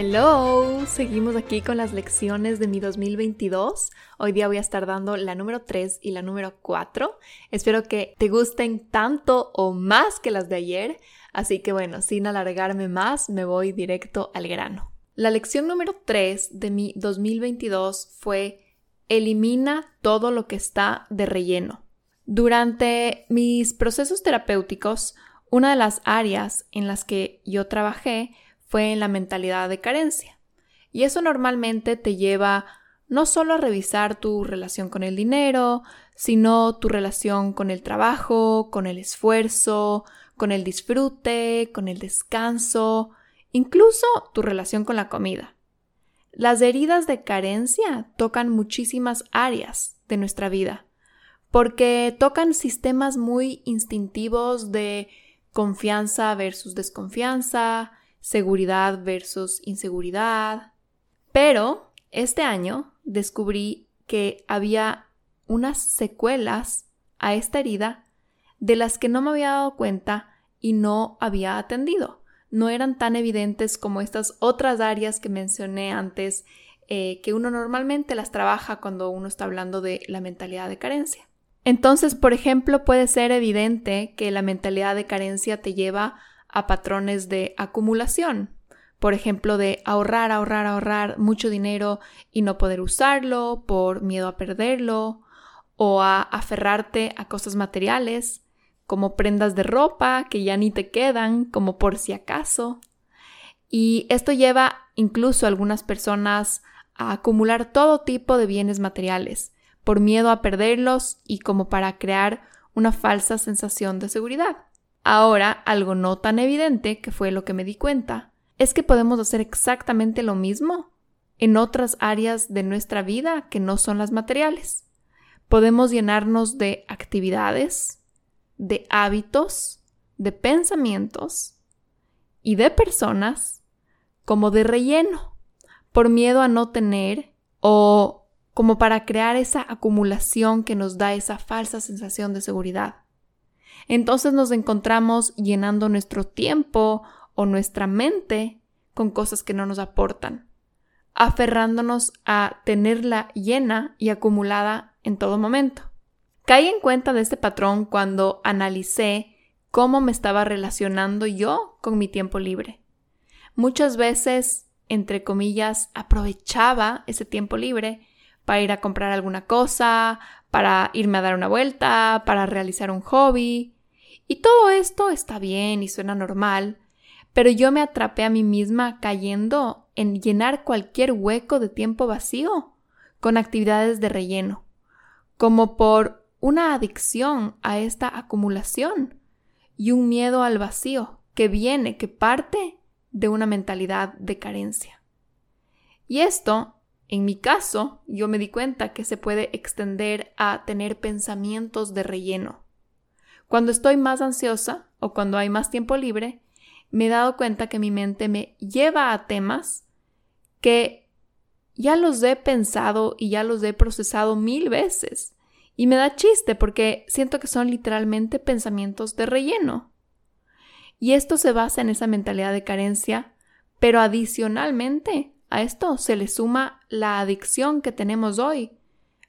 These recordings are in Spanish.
Hello, seguimos aquí con las lecciones de mi 2022. Hoy día voy a estar dando la número 3 y la número 4. Espero que te gusten tanto o más que las de ayer. Así que bueno, sin alargarme más, me voy directo al grano. La lección número 3 de mi 2022 fue Elimina todo lo que está de relleno. Durante mis procesos terapéuticos, una de las áreas en las que yo trabajé fue en la mentalidad de carencia. Y eso normalmente te lleva no solo a revisar tu relación con el dinero, sino tu relación con el trabajo, con el esfuerzo, con el disfrute, con el descanso, incluso tu relación con la comida. Las heridas de carencia tocan muchísimas áreas de nuestra vida, porque tocan sistemas muy instintivos de confianza versus desconfianza, seguridad versus inseguridad. Pero este año descubrí que había unas secuelas a esta herida de las que no me había dado cuenta y no había atendido. No eran tan evidentes como estas otras áreas que mencioné antes, eh, que uno normalmente las trabaja cuando uno está hablando de la mentalidad de carencia. Entonces, por ejemplo, puede ser evidente que la mentalidad de carencia te lleva a patrones de acumulación. Por ejemplo, de ahorrar, ahorrar, ahorrar mucho dinero y no poder usarlo por miedo a perderlo, o a aferrarte a cosas materiales, como prendas de ropa que ya ni te quedan, como por si acaso. Y esto lleva incluso a algunas personas a acumular todo tipo de bienes materiales, por miedo a perderlos y como para crear una falsa sensación de seguridad. Ahora, algo no tan evidente, que fue lo que me di cuenta, es que podemos hacer exactamente lo mismo en otras áreas de nuestra vida que no son las materiales. Podemos llenarnos de actividades, de hábitos, de pensamientos y de personas como de relleno, por miedo a no tener o como para crear esa acumulación que nos da esa falsa sensación de seguridad entonces nos encontramos llenando nuestro tiempo o nuestra mente con cosas que no nos aportan, aferrándonos a tenerla llena y acumulada en todo momento. Caí en cuenta de este patrón cuando analicé cómo me estaba relacionando yo con mi tiempo libre. Muchas veces, entre comillas, aprovechaba ese tiempo libre para ir a comprar alguna cosa, para irme a dar una vuelta, para realizar un hobby, y todo esto está bien y suena normal, pero yo me atrapé a mí misma cayendo en llenar cualquier hueco de tiempo vacío con actividades de relleno, como por una adicción a esta acumulación y un miedo al vacío que viene, que parte de una mentalidad de carencia. Y esto, en mi caso, yo me di cuenta que se puede extender a tener pensamientos de relleno cuando estoy más ansiosa o cuando hay más tiempo libre, me he dado cuenta que mi mente me lleva a temas que ya los he pensado y ya los he procesado mil veces. Y me da chiste porque siento que son literalmente pensamientos de relleno. Y esto se basa en esa mentalidad de carencia, pero adicionalmente a esto se le suma la adicción que tenemos hoy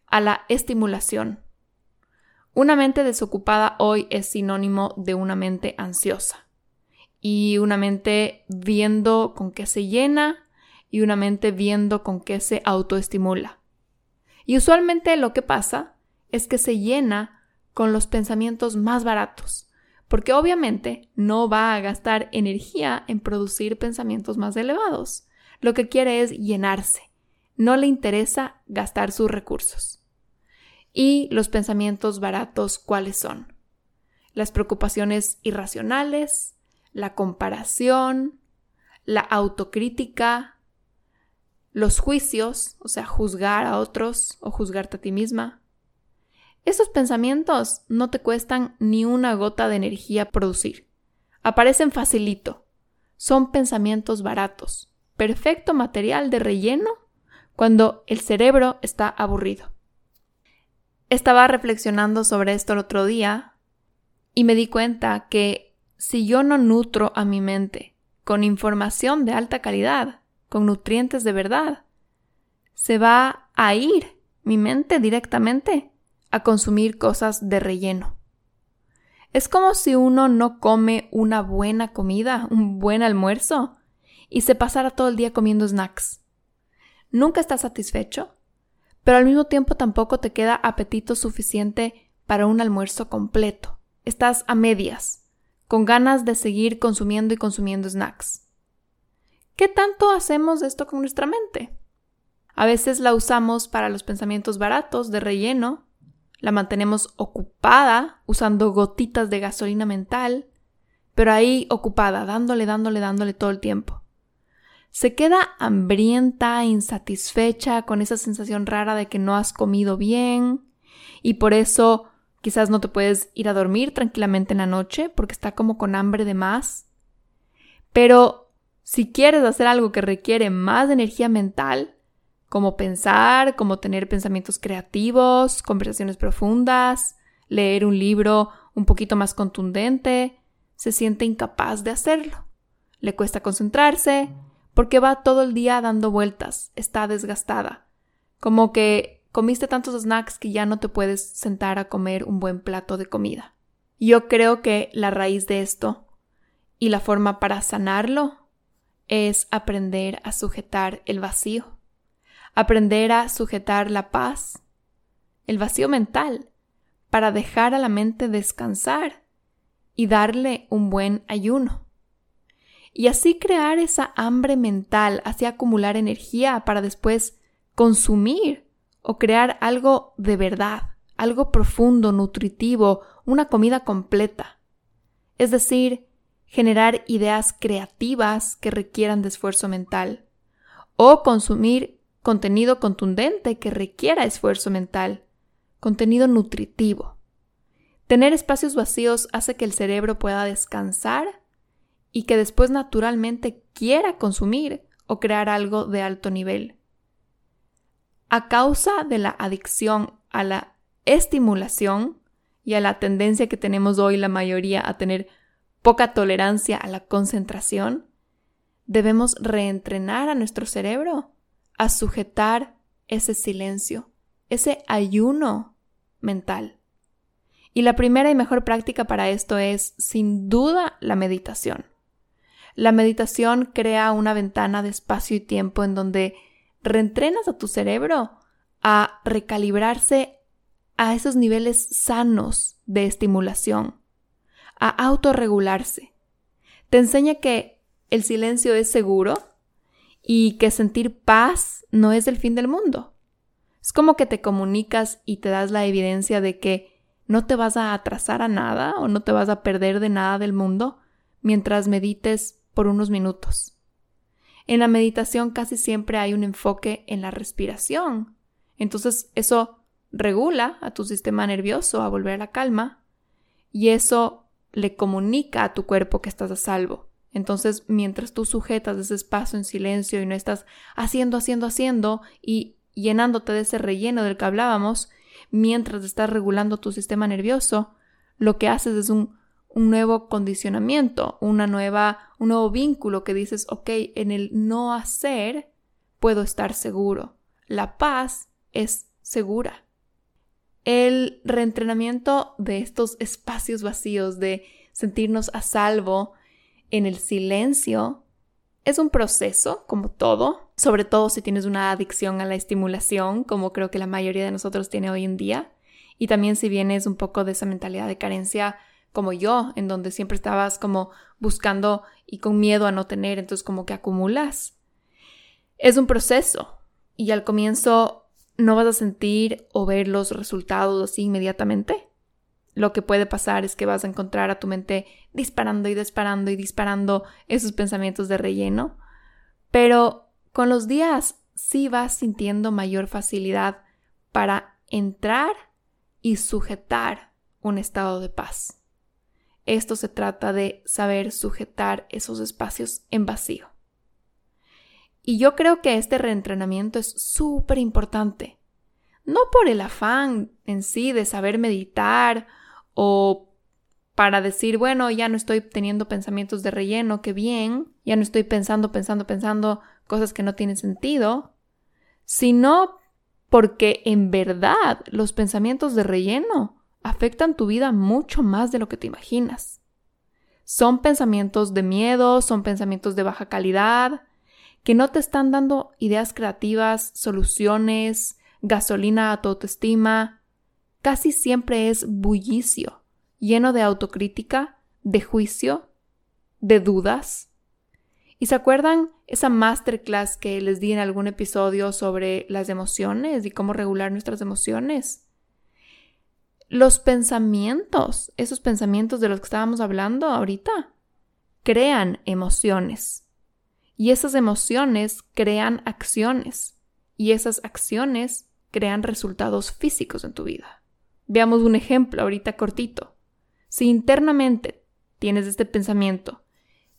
a la estimulación. Una mente desocupada hoy es sinónimo de una mente ansiosa y una mente viendo con qué se llena y una mente viendo con qué se autoestimula. Y usualmente lo que pasa es que se llena con los pensamientos más baratos, porque obviamente no va a gastar energía en producir pensamientos más elevados. Lo que quiere es llenarse, no le interesa gastar sus recursos. Y los pensamientos baratos, ¿cuáles son? Las preocupaciones irracionales, la comparación, la autocrítica, los juicios, o sea, juzgar a otros o juzgarte a ti misma, Esos pensamientos no te cuestan ni una gota de energía producir. Aparecen facilito. Son pensamientos baratos. Perfecto material de relleno cuando el cerebro está aburrido. Estaba reflexionando sobre esto el otro día y me di cuenta que si yo no nutro a mi mente con información de alta calidad, con nutrientes de verdad, se va a ir mi mente directamente a consumir cosas de relleno. Es como si uno no come una buena comida, un buen almuerzo, y se pasara todo el día comiendo snacks. Nunca estás satisfecho, pero al mismo tiempo tampoco te queda apetito suficiente para un almuerzo completo. Estás a medias, con ganas de seguir consumiendo y consumiendo snacks. ¿Qué tanto hacemos esto con nuestra mente? A veces la usamos para los pensamientos baratos de relleno, la mantenemos ocupada usando gotitas de gasolina mental, pero ahí ocupada, dándole, dándole, dándole todo el tiempo. Se queda hambrienta, insatisfecha, con esa sensación rara de que no has comido bien y por eso quizás no te puedes ir a dormir tranquilamente en la noche porque está como con hambre de más. Pero si quieres hacer algo que requiere más energía mental, como pensar, como tener pensamientos creativos, conversaciones profundas, leer un libro un poquito más contundente, se siente incapaz de hacerlo. Le cuesta concentrarse porque va todo el día dando vueltas, está desgastada, como que comiste tantos snacks que ya no te puedes sentar a comer un buen plato de comida. Yo creo que la raíz de esto y la forma para sanarlo es aprender a sujetar el vacío aprender a sujetar la paz, el vacío mental, para dejar a la mente descansar y darle un buen ayuno. Y así crear esa hambre mental, así acumular energía para después consumir o crear algo de verdad, algo profundo, nutritivo, una comida completa. Es decir, generar ideas creativas que requieran de esfuerzo mental o consumir contenido contundente que requiera esfuerzo mental, contenido nutritivo. Tener espacios vacíos hace que el cerebro pueda descansar y que después naturalmente quiera consumir o crear algo de alto nivel. A causa de la adicción a la estimulación y a la tendencia que tenemos hoy la mayoría a tener poca tolerancia a la concentración, debemos reentrenar a nuestro cerebro a sujetar ese silencio, ese ayuno mental. Y la primera y mejor práctica para esto es, sin duda, la meditación. La meditación crea una ventana de espacio y tiempo en donde reentrenas a tu cerebro a recalibrarse a esos niveles sanos de estimulación, a autorregularse. Te enseña que el silencio es seguro, y que sentir paz no es el fin del mundo. Es como que te comunicas y te das la evidencia de que no te vas a atrasar a nada o no te vas a perder de nada del mundo mientras medites por unos minutos. En la meditación casi siempre hay un enfoque en la respiración. Entonces eso regula a tu sistema nervioso a volver a la calma y eso le comunica a tu cuerpo que estás a salvo. Entonces, mientras tú sujetas ese espacio en silencio y no estás haciendo, haciendo, haciendo y llenándote de ese relleno del que hablábamos, mientras estás regulando tu sistema nervioso, lo que haces es un, un nuevo condicionamiento, una nueva, un nuevo vínculo que dices, ok, en el no hacer puedo estar seguro. La paz es segura. El reentrenamiento de estos espacios vacíos, de sentirnos a salvo, en el silencio es un proceso, como todo, sobre todo si tienes una adicción a la estimulación, como creo que la mayoría de nosotros tiene hoy en día, y también si vienes un poco de esa mentalidad de carencia como yo, en donde siempre estabas como buscando y con miedo a no tener, entonces como que acumulas. Es un proceso y al comienzo no vas a sentir o ver los resultados así inmediatamente, lo que puede pasar es que vas a encontrar a tu mente disparando y disparando y disparando esos pensamientos de relleno, pero con los días sí vas sintiendo mayor facilidad para entrar y sujetar un estado de paz. Esto se trata de saber sujetar esos espacios en vacío. Y yo creo que este reentrenamiento es súper importante. No por el afán en sí de saber meditar o para decir, bueno, ya no estoy teniendo pensamientos de relleno, qué bien, ya no estoy pensando, pensando, pensando cosas que no tienen sentido, sino porque en verdad los pensamientos de relleno afectan tu vida mucho más de lo que te imaginas. Son pensamientos de miedo, son pensamientos de baja calidad, que no te están dando ideas creativas, soluciones, gasolina a tu autoestima. Casi siempre es bullicio, lleno de autocrítica, de juicio, de dudas. ¿Y se acuerdan esa masterclass que les di en algún episodio sobre las emociones y cómo regular nuestras emociones? Los pensamientos, esos pensamientos de los que estábamos hablando ahorita, crean emociones. Y esas emociones crean acciones. Y esas acciones crean resultados físicos en tu vida. Veamos un ejemplo ahorita cortito. Si internamente tienes este pensamiento,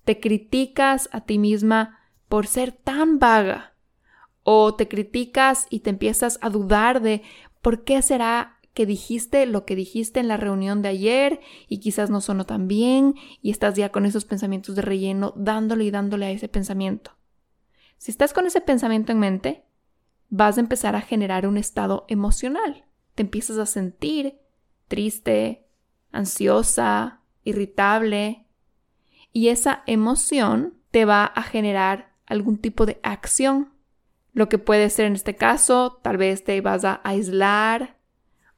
te criticas a ti misma por ser tan vaga, o te criticas y te empiezas a dudar de por qué será dijiste lo que dijiste en la reunión de ayer y quizás no sonó tan bien y estás ya con esos pensamientos de relleno dándole y dándole a ese pensamiento. Si estás con ese pensamiento en mente, vas a empezar a generar un estado emocional. Te empiezas a sentir triste, ansiosa, irritable y esa emoción te va a generar algún tipo de acción. Lo que puede ser en este caso, tal vez te vas a aislar,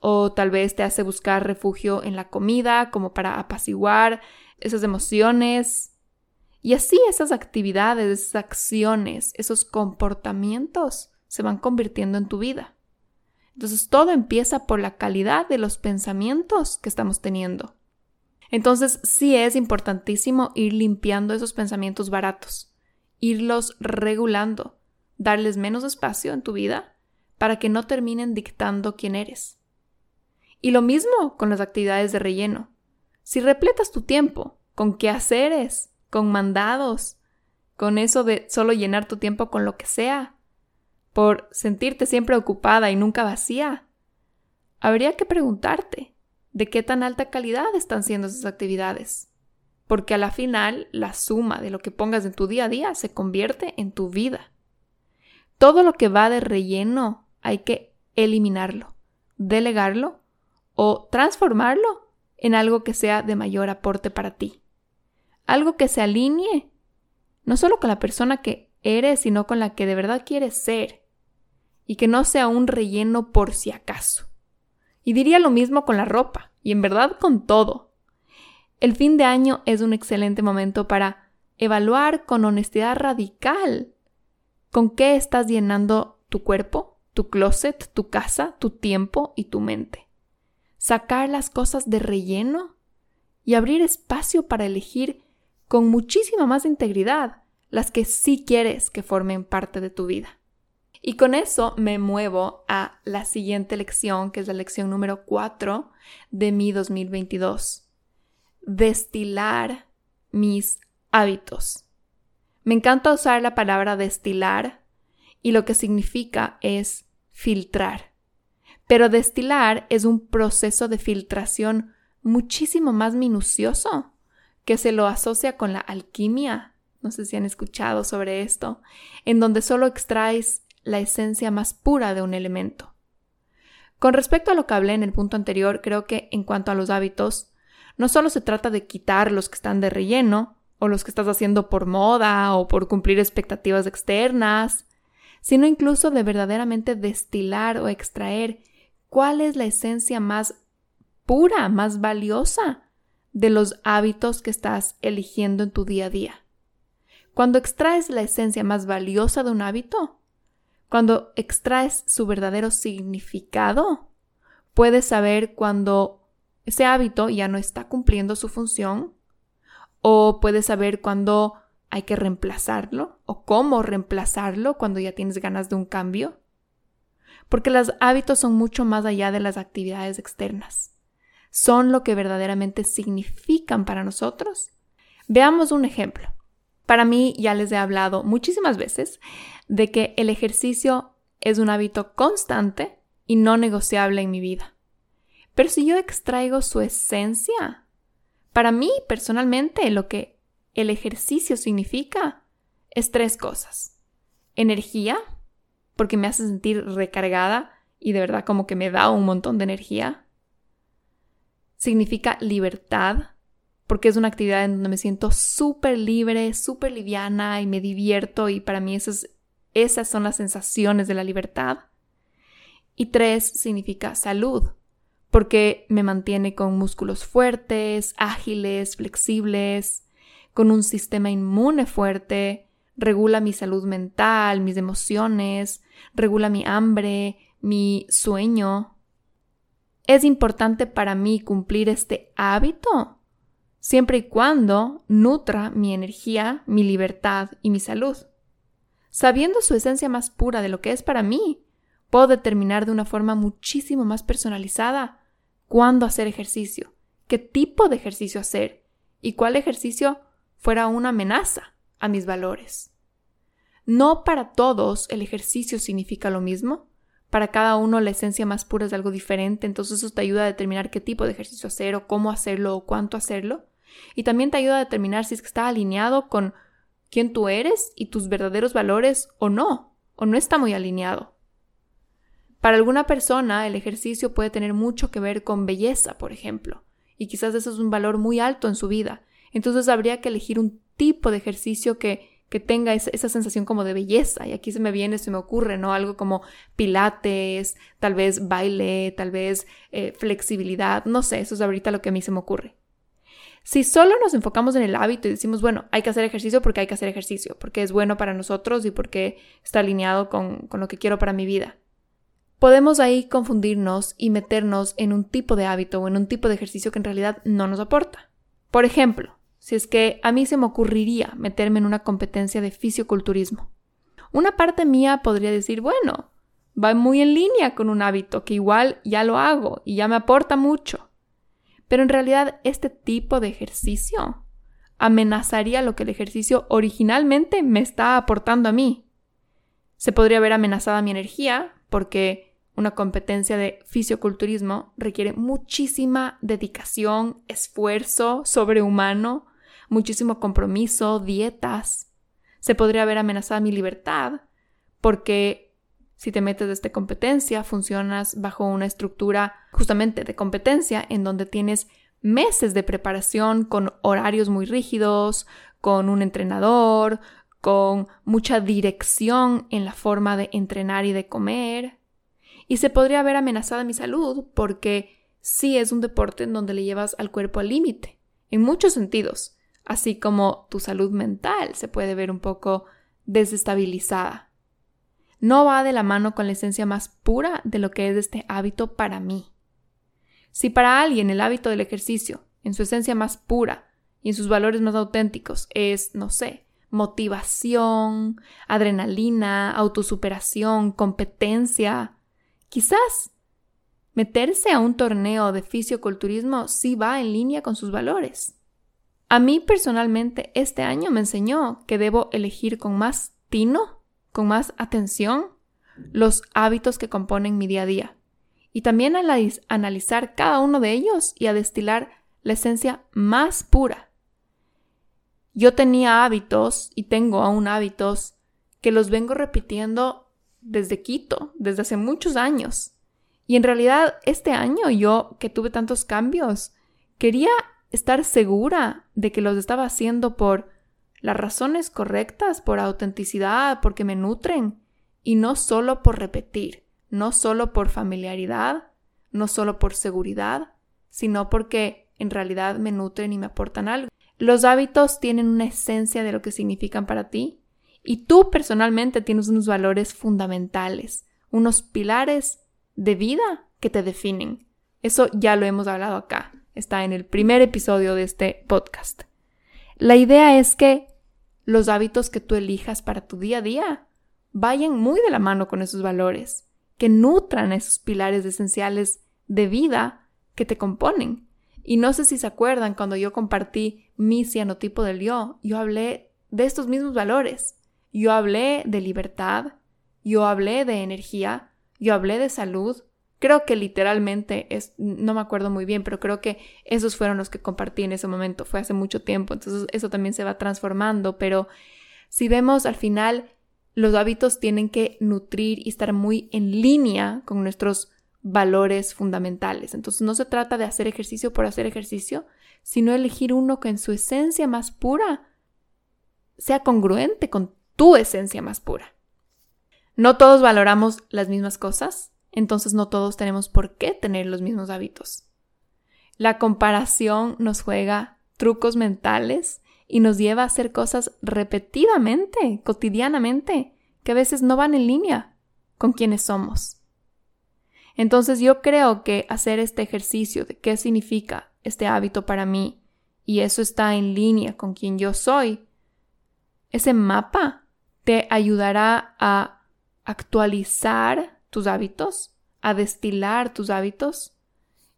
o tal vez te hace buscar refugio en la comida como para apaciguar esas emociones. Y así esas actividades, esas acciones, esos comportamientos se van convirtiendo en tu vida. Entonces todo empieza por la calidad de los pensamientos que estamos teniendo. Entonces sí es importantísimo ir limpiando esos pensamientos baratos, irlos regulando, darles menos espacio en tu vida para que no terminen dictando quién eres. Y lo mismo con las actividades de relleno. Si repletas tu tiempo con quehaceres, con mandados, con eso de solo llenar tu tiempo con lo que sea, por sentirte siempre ocupada y nunca vacía, habría que preguntarte de qué tan alta calidad están siendo esas actividades. Porque a la final, la suma de lo que pongas en tu día a día se convierte en tu vida. Todo lo que va de relleno hay que eliminarlo, delegarlo o transformarlo en algo que sea de mayor aporte para ti. Algo que se alinee no solo con la persona que eres, sino con la que de verdad quieres ser. Y que no sea un relleno por si acaso. Y diría lo mismo con la ropa, y en verdad con todo. El fin de año es un excelente momento para evaluar con honestidad radical con qué estás llenando tu cuerpo, tu closet, tu casa, tu tiempo y tu mente sacar las cosas de relleno y abrir espacio para elegir con muchísima más integridad las que sí quieres que formen parte de tu vida. Y con eso me muevo a la siguiente lección, que es la lección número 4 de mi 2022. Destilar mis hábitos. Me encanta usar la palabra destilar y lo que significa es filtrar. Pero destilar es un proceso de filtración muchísimo más minucioso que se lo asocia con la alquimia. No sé si han escuchado sobre esto, en donde solo extraes la esencia más pura de un elemento. Con respecto a lo que hablé en el punto anterior, creo que en cuanto a los hábitos, no solo se trata de quitar los que están de relleno, o los que estás haciendo por moda o por cumplir expectativas externas, sino incluso de verdaderamente destilar o extraer cuál es la esencia más pura, más valiosa de los hábitos que estás eligiendo en tu día a día. Cuando extraes la esencia más valiosa de un hábito, cuando extraes su verdadero significado, puedes saber cuando ese hábito ya no está cumpliendo su función o puedes saber cuando hay que reemplazarlo o cómo reemplazarlo cuando ya tienes ganas de un cambio porque los hábitos son mucho más allá de las actividades externas. Son lo que verdaderamente significan para nosotros. Veamos un ejemplo. Para mí ya les he hablado muchísimas veces de que el ejercicio es un hábito constante y no negociable en mi vida. Pero si yo extraigo su esencia, para mí personalmente lo que el ejercicio significa es tres cosas. Energía, porque me hace sentir recargada y de verdad como que me da un montón de energía. Significa libertad, porque es una actividad en donde me siento súper libre, súper liviana y me divierto y para mí esas, esas son las sensaciones de la libertad. Y tres, significa salud, porque me mantiene con músculos fuertes, ágiles, flexibles, con un sistema inmune fuerte, regula mi salud mental, mis emociones, regula mi hambre, mi sueño. Es importante para mí cumplir este hábito siempre y cuando nutra mi energía, mi libertad y mi salud. Sabiendo su esencia más pura de lo que es para mí, puedo determinar de una forma muchísimo más personalizada cuándo hacer ejercicio, qué tipo de ejercicio hacer y cuál ejercicio fuera una amenaza a mis valores. No para todos el ejercicio significa lo mismo. Para cada uno la esencia más pura es algo diferente, entonces eso te ayuda a determinar qué tipo de ejercicio hacer o cómo hacerlo o cuánto hacerlo. Y también te ayuda a determinar si es que está alineado con quién tú eres y tus verdaderos valores o no, o no está muy alineado. Para alguna persona el ejercicio puede tener mucho que ver con belleza, por ejemplo, y quizás eso es un valor muy alto en su vida. Entonces habría que elegir un tipo de ejercicio que, que tenga esa, sensación como de belleza. Y aquí se me viene, se me ocurre, ¿no? Algo como pilates, tal vez baile, tal vez eh, flexibilidad, no sé, eso es ahorita lo que a mí se me ocurre. Si solo nos enfocamos en el hábito y decimos, bueno, hay que hacer ejercicio porque hay que hacer ejercicio, porque es bueno para nosotros y porque está alineado con, con lo que quiero para mi vida. Podemos ahí confundirnos y meternos en un tipo de hábito o en un tipo de ejercicio que en realidad no nos aporta. Por ejemplo, si es que a mí se me ocurriría meterme en una competencia de fisioculturismo. Una parte mía podría decir, bueno, va muy en línea con un hábito que igual ya lo hago y ya me aporta mucho. Pero en realidad este tipo de ejercicio amenazaría lo que el ejercicio originalmente me está aportando a mí. Se podría ver amenazada mi energía porque una competencia de fisioculturismo requiere muchísima dedicación, esfuerzo sobrehumano, muchísimo compromiso, dietas. Se podría ver amenazada mi libertad porque si te metes de esta competencia, funcionas bajo una estructura justamente de competencia en donde tienes meses de preparación con horarios muy rígidos, con un entrenador, con mucha dirección en la forma de entrenar y de comer. Y se podría ver amenazada mi salud porque sí es un deporte en donde le llevas al cuerpo al límite, en muchos sentidos, así como tu salud mental se puede ver un poco desestabilizada no va de la mano con la esencia más pura de lo que es este hábito para mí. Si para alguien el hábito del ejercicio, en su esencia más pura y en sus valores más auténticos, es, no sé, motivación, adrenalina, autosuperación, competencia, quizás meterse a un torneo de fisioculturismo sí va en línea con sus valores. A mí personalmente este año me enseñó que debo elegir con más tino con más atención los hábitos que componen mi día a día y también a analizar cada uno de ellos y a destilar la esencia más pura. Yo tenía hábitos y tengo aún hábitos que los vengo repitiendo desde Quito, desde hace muchos años. Y en realidad este año yo, que tuve tantos cambios, quería estar segura de que los estaba haciendo por las razones correctas por autenticidad, porque me nutren, y no solo por repetir, no solo por familiaridad, no solo por seguridad, sino porque en realidad me nutren y me aportan algo. Los hábitos tienen una esencia de lo que significan para ti y tú personalmente tienes unos valores fundamentales, unos pilares de vida que te definen. Eso ya lo hemos hablado acá, está en el primer episodio de este podcast. La idea es que los hábitos que tú elijas para tu día a día vayan muy de la mano con esos valores, que nutran esos pilares esenciales de vida que te componen. Y no sé si se acuerdan cuando yo compartí mi cianotipo del yo, yo hablé de estos mismos valores. Yo hablé de libertad, yo hablé de energía, yo hablé de salud. Creo que literalmente es, no me acuerdo muy bien, pero creo que esos fueron los que compartí en ese momento. Fue hace mucho tiempo, entonces eso también se va transformando. Pero si vemos al final, los hábitos tienen que nutrir y estar muy en línea con nuestros valores fundamentales. Entonces no se trata de hacer ejercicio por hacer ejercicio, sino elegir uno que en su esencia más pura sea congruente con tu esencia más pura. No todos valoramos las mismas cosas, entonces no todos tenemos por qué tener los mismos hábitos. La comparación nos juega trucos mentales y nos lleva a hacer cosas repetidamente, cotidianamente, que a veces no van en línea con quienes somos. Entonces yo creo que hacer este ejercicio de qué significa este hábito para mí y eso está en línea con quien yo soy, ese mapa te ayudará a actualizar tus hábitos, a destilar tus hábitos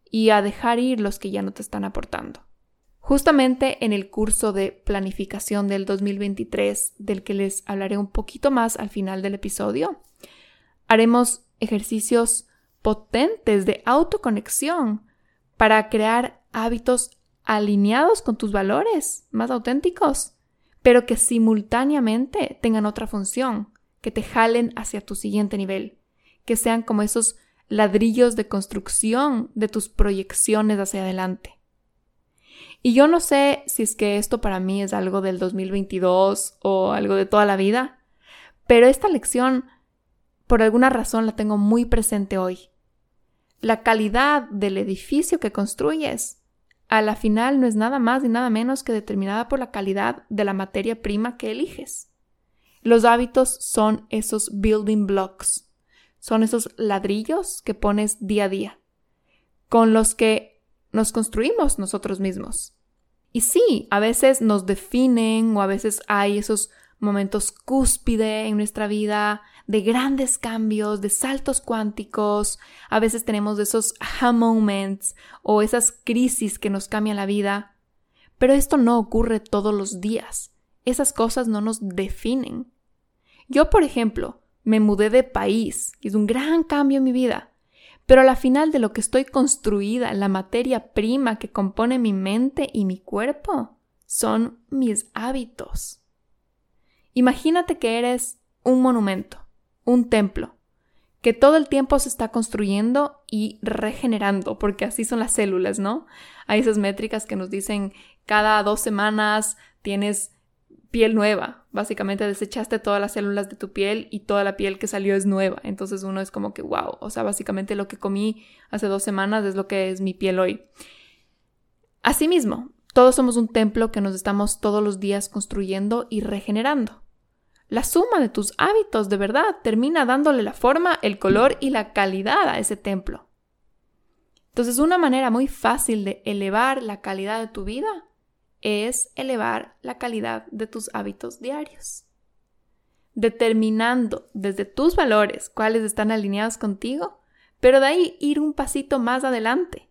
y a dejar ir los que ya no te están aportando. Justamente en el curso de planificación del 2023, del que les hablaré un poquito más al final del episodio, haremos ejercicios potentes de autoconexión para crear hábitos alineados con tus valores más auténticos, pero que simultáneamente tengan otra función, que te jalen hacia tu siguiente nivel, que sean como esos ladrillos de construcción de tus proyecciones hacia adelante. Y yo no sé si es que esto para mí es algo del 2022 o algo de toda la vida, pero esta lección por alguna razón la tengo muy presente hoy. La calidad del edificio que construyes a la final no es nada más ni nada menos que determinada por la calidad de la materia prima que eliges. Los hábitos son esos building blocks, son esos ladrillos que pones día a día, con los que nos construimos nosotros mismos. Y sí, a veces nos definen o a veces hay esos momentos cúspide en nuestra vida, de grandes cambios, de saltos cuánticos. A veces tenemos esos aha moments o esas crisis que nos cambian la vida. Pero esto no ocurre todos los días. Esas cosas no nos definen. Yo, por ejemplo, me mudé de país, es un gran cambio en mi vida. Pero a la final de lo que estoy construida, la materia prima que compone mi mente y mi cuerpo, son mis hábitos. Imagínate que eres un monumento, un templo, que todo el tiempo se está construyendo y regenerando, porque así son las células, ¿no? Hay esas métricas que nos dicen cada dos semanas tienes piel nueva. Básicamente desechaste todas las células de tu piel y toda la piel que salió es nueva. Entonces uno es como que, wow, o sea, básicamente lo que comí hace dos semanas es lo que es mi piel hoy. Asimismo, todos somos un templo que nos estamos todos los días construyendo y regenerando. La suma de tus hábitos de verdad termina dándole la forma, el color y la calidad a ese templo. Entonces, una manera muy fácil de elevar la calidad de tu vida es elevar la calidad de tus hábitos diarios. Determinando desde tus valores cuáles están alineados contigo, pero de ahí ir un pasito más adelante.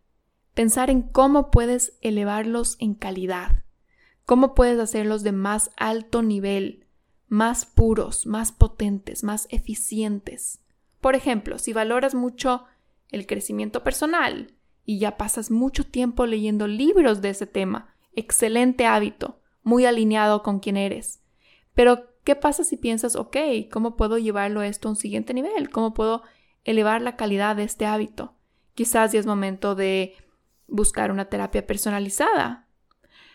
Pensar en cómo puedes elevarlos en calidad, cómo puedes hacerlos de más alto nivel, más puros, más potentes, más eficientes. Por ejemplo, si valoras mucho el crecimiento personal y ya pasas mucho tiempo leyendo libros de ese tema, excelente hábito, muy alineado con quien eres. Pero, ¿qué pasa si piensas, ok, ¿cómo puedo llevarlo esto a un siguiente nivel? ¿Cómo puedo elevar la calidad de este hábito? Quizás ya es momento de buscar una terapia personalizada.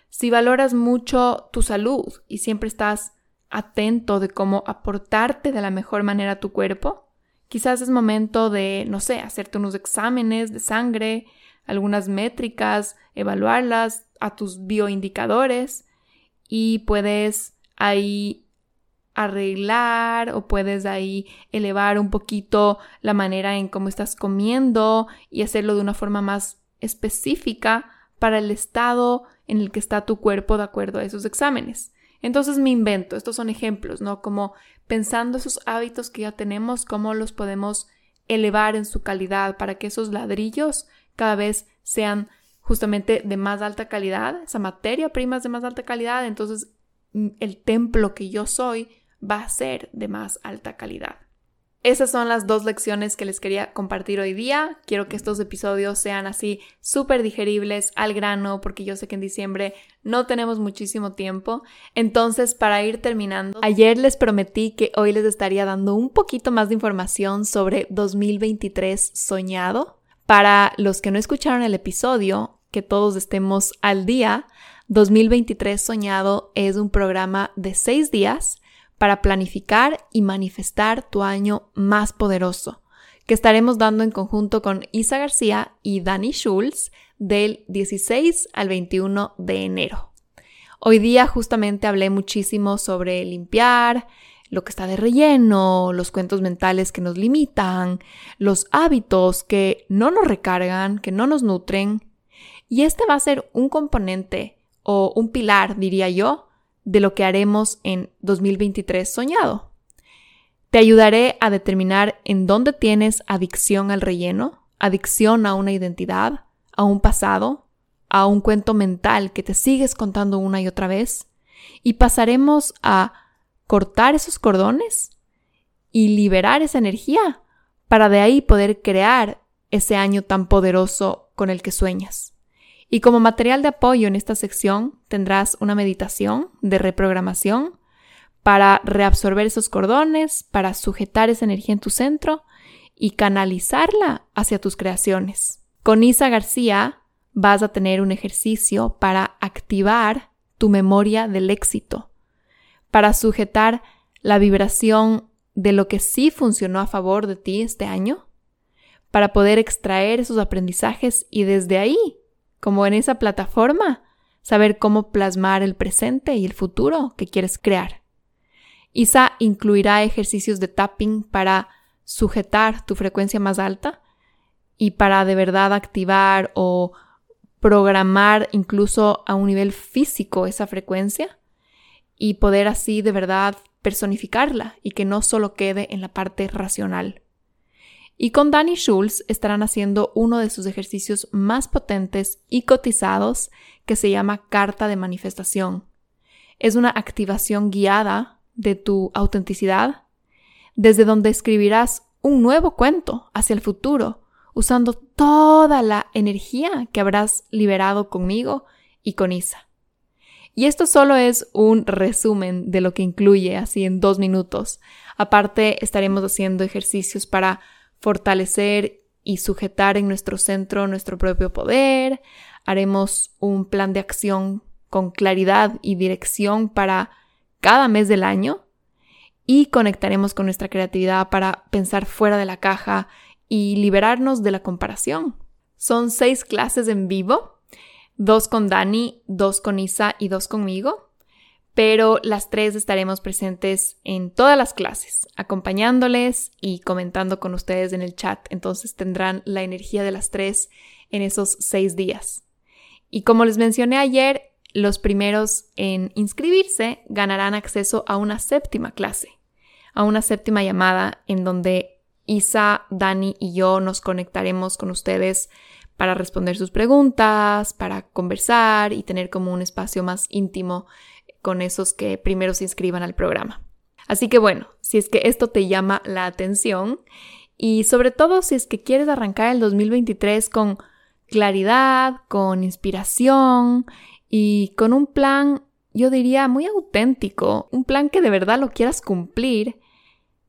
Si valoras mucho tu salud y siempre estás atento de cómo aportarte de la mejor manera a tu cuerpo. Quizás es momento de, no sé, hacerte unos exámenes de sangre, algunas métricas, evaluarlas a tus bioindicadores y puedes ahí arreglar o puedes ahí elevar un poquito la manera en cómo estás comiendo y hacerlo de una forma más específica para el estado en el que está tu cuerpo de acuerdo a esos exámenes. Entonces me invento, estos son ejemplos, ¿no? Como pensando esos hábitos que ya tenemos, cómo los podemos elevar en su calidad para que esos ladrillos cada vez sean justamente de más alta calidad, esa materia prima es de más alta calidad, entonces mm, el templo que yo soy va a ser de más alta calidad. Esas son las dos lecciones que les quería compartir hoy día. Quiero que estos episodios sean así súper digeribles, al grano, porque yo sé que en diciembre no tenemos muchísimo tiempo. Entonces, para ir terminando, ayer les prometí que hoy les estaría dando un poquito más de información sobre 2023 soñado. Para los que no escucharon el episodio, que todos estemos al día, 2023 soñado es un programa de seis días para planificar y manifestar tu año más poderoso, que estaremos dando en conjunto con Isa García y Dani Schulz del 16 al 21 de enero. Hoy día justamente hablé muchísimo sobre limpiar, lo que está de relleno, los cuentos mentales que nos limitan, los hábitos que no nos recargan, que no nos nutren. Y este va a ser un componente o un pilar, diría yo, de lo que haremos en 2023 soñado. Te ayudaré a determinar en dónde tienes adicción al relleno, adicción a una identidad, a un pasado, a un cuento mental que te sigues contando una y otra vez, y pasaremos a cortar esos cordones y liberar esa energía para de ahí poder crear ese año tan poderoso con el que sueñas. Y como material de apoyo en esta sección tendrás una meditación de reprogramación para reabsorber esos cordones, para sujetar esa energía en tu centro y canalizarla hacia tus creaciones. Con Isa García vas a tener un ejercicio para activar tu memoria del éxito, para sujetar la vibración de lo que sí funcionó a favor de ti este año, para poder extraer esos aprendizajes y desde ahí como en esa plataforma, saber cómo plasmar el presente y el futuro que quieres crear. ISA incluirá ejercicios de tapping para sujetar tu frecuencia más alta y para de verdad activar o programar incluso a un nivel físico esa frecuencia y poder así de verdad personificarla y que no solo quede en la parte racional. Y con Danny Schulz estarán haciendo uno de sus ejercicios más potentes y cotizados que se llama carta de manifestación. Es una activación guiada de tu autenticidad, desde donde escribirás un nuevo cuento hacia el futuro, usando toda la energía que habrás liberado conmigo y con Isa. Y esto solo es un resumen de lo que incluye así en dos minutos. Aparte, estaremos haciendo ejercicios para fortalecer y sujetar en nuestro centro nuestro propio poder. Haremos un plan de acción con claridad y dirección para cada mes del año y conectaremos con nuestra creatividad para pensar fuera de la caja y liberarnos de la comparación. Son seis clases en vivo, dos con Dani, dos con Isa y dos conmigo pero las tres estaremos presentes en todas las clases, acompañándoles y comentando con ustedes en el chat. Entonces tendrán la energía de las tres en esos seis días. Y como les mencioné ayer, los primeros en inscribirse ganarán acceso a una séptima clase, a una séptima llamada en donde Isa, Dani y yo nos conectaremos con ustedes para responder sus preguntas, para conversar y tener como un espacio más íntimo con esos que primero se inscriban al programa. Así que bueno, si es que esto te llama la atención y sobre todo si es que quieres arrancar el 2023 con claridad, con inspiración y con un plan, yo diría, muy auténtico, un plan que de verdad lo quieras cumplir,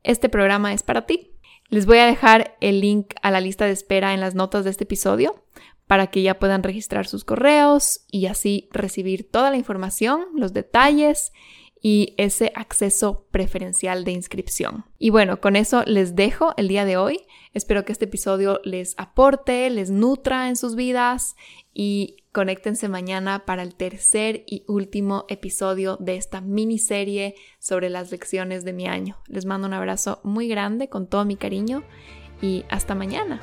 este programa es para ti. Les voy a dejar el link a la lista de espera en las notas de este episodio para que ya puedan registrar sus correos y así recibir toda la información, los detalles y ese acceso preferencial de inscripción. Y bueno, con eso les dejo el día de hoy. Espero que este episodio les aporte, les nutra en sus vidas y conéctense mañana para el tercer y último episodio de esta miniserie sobre las lecciones de mi año. Les mando un abrazo muy grande con todo mi cariño y hasta mañana.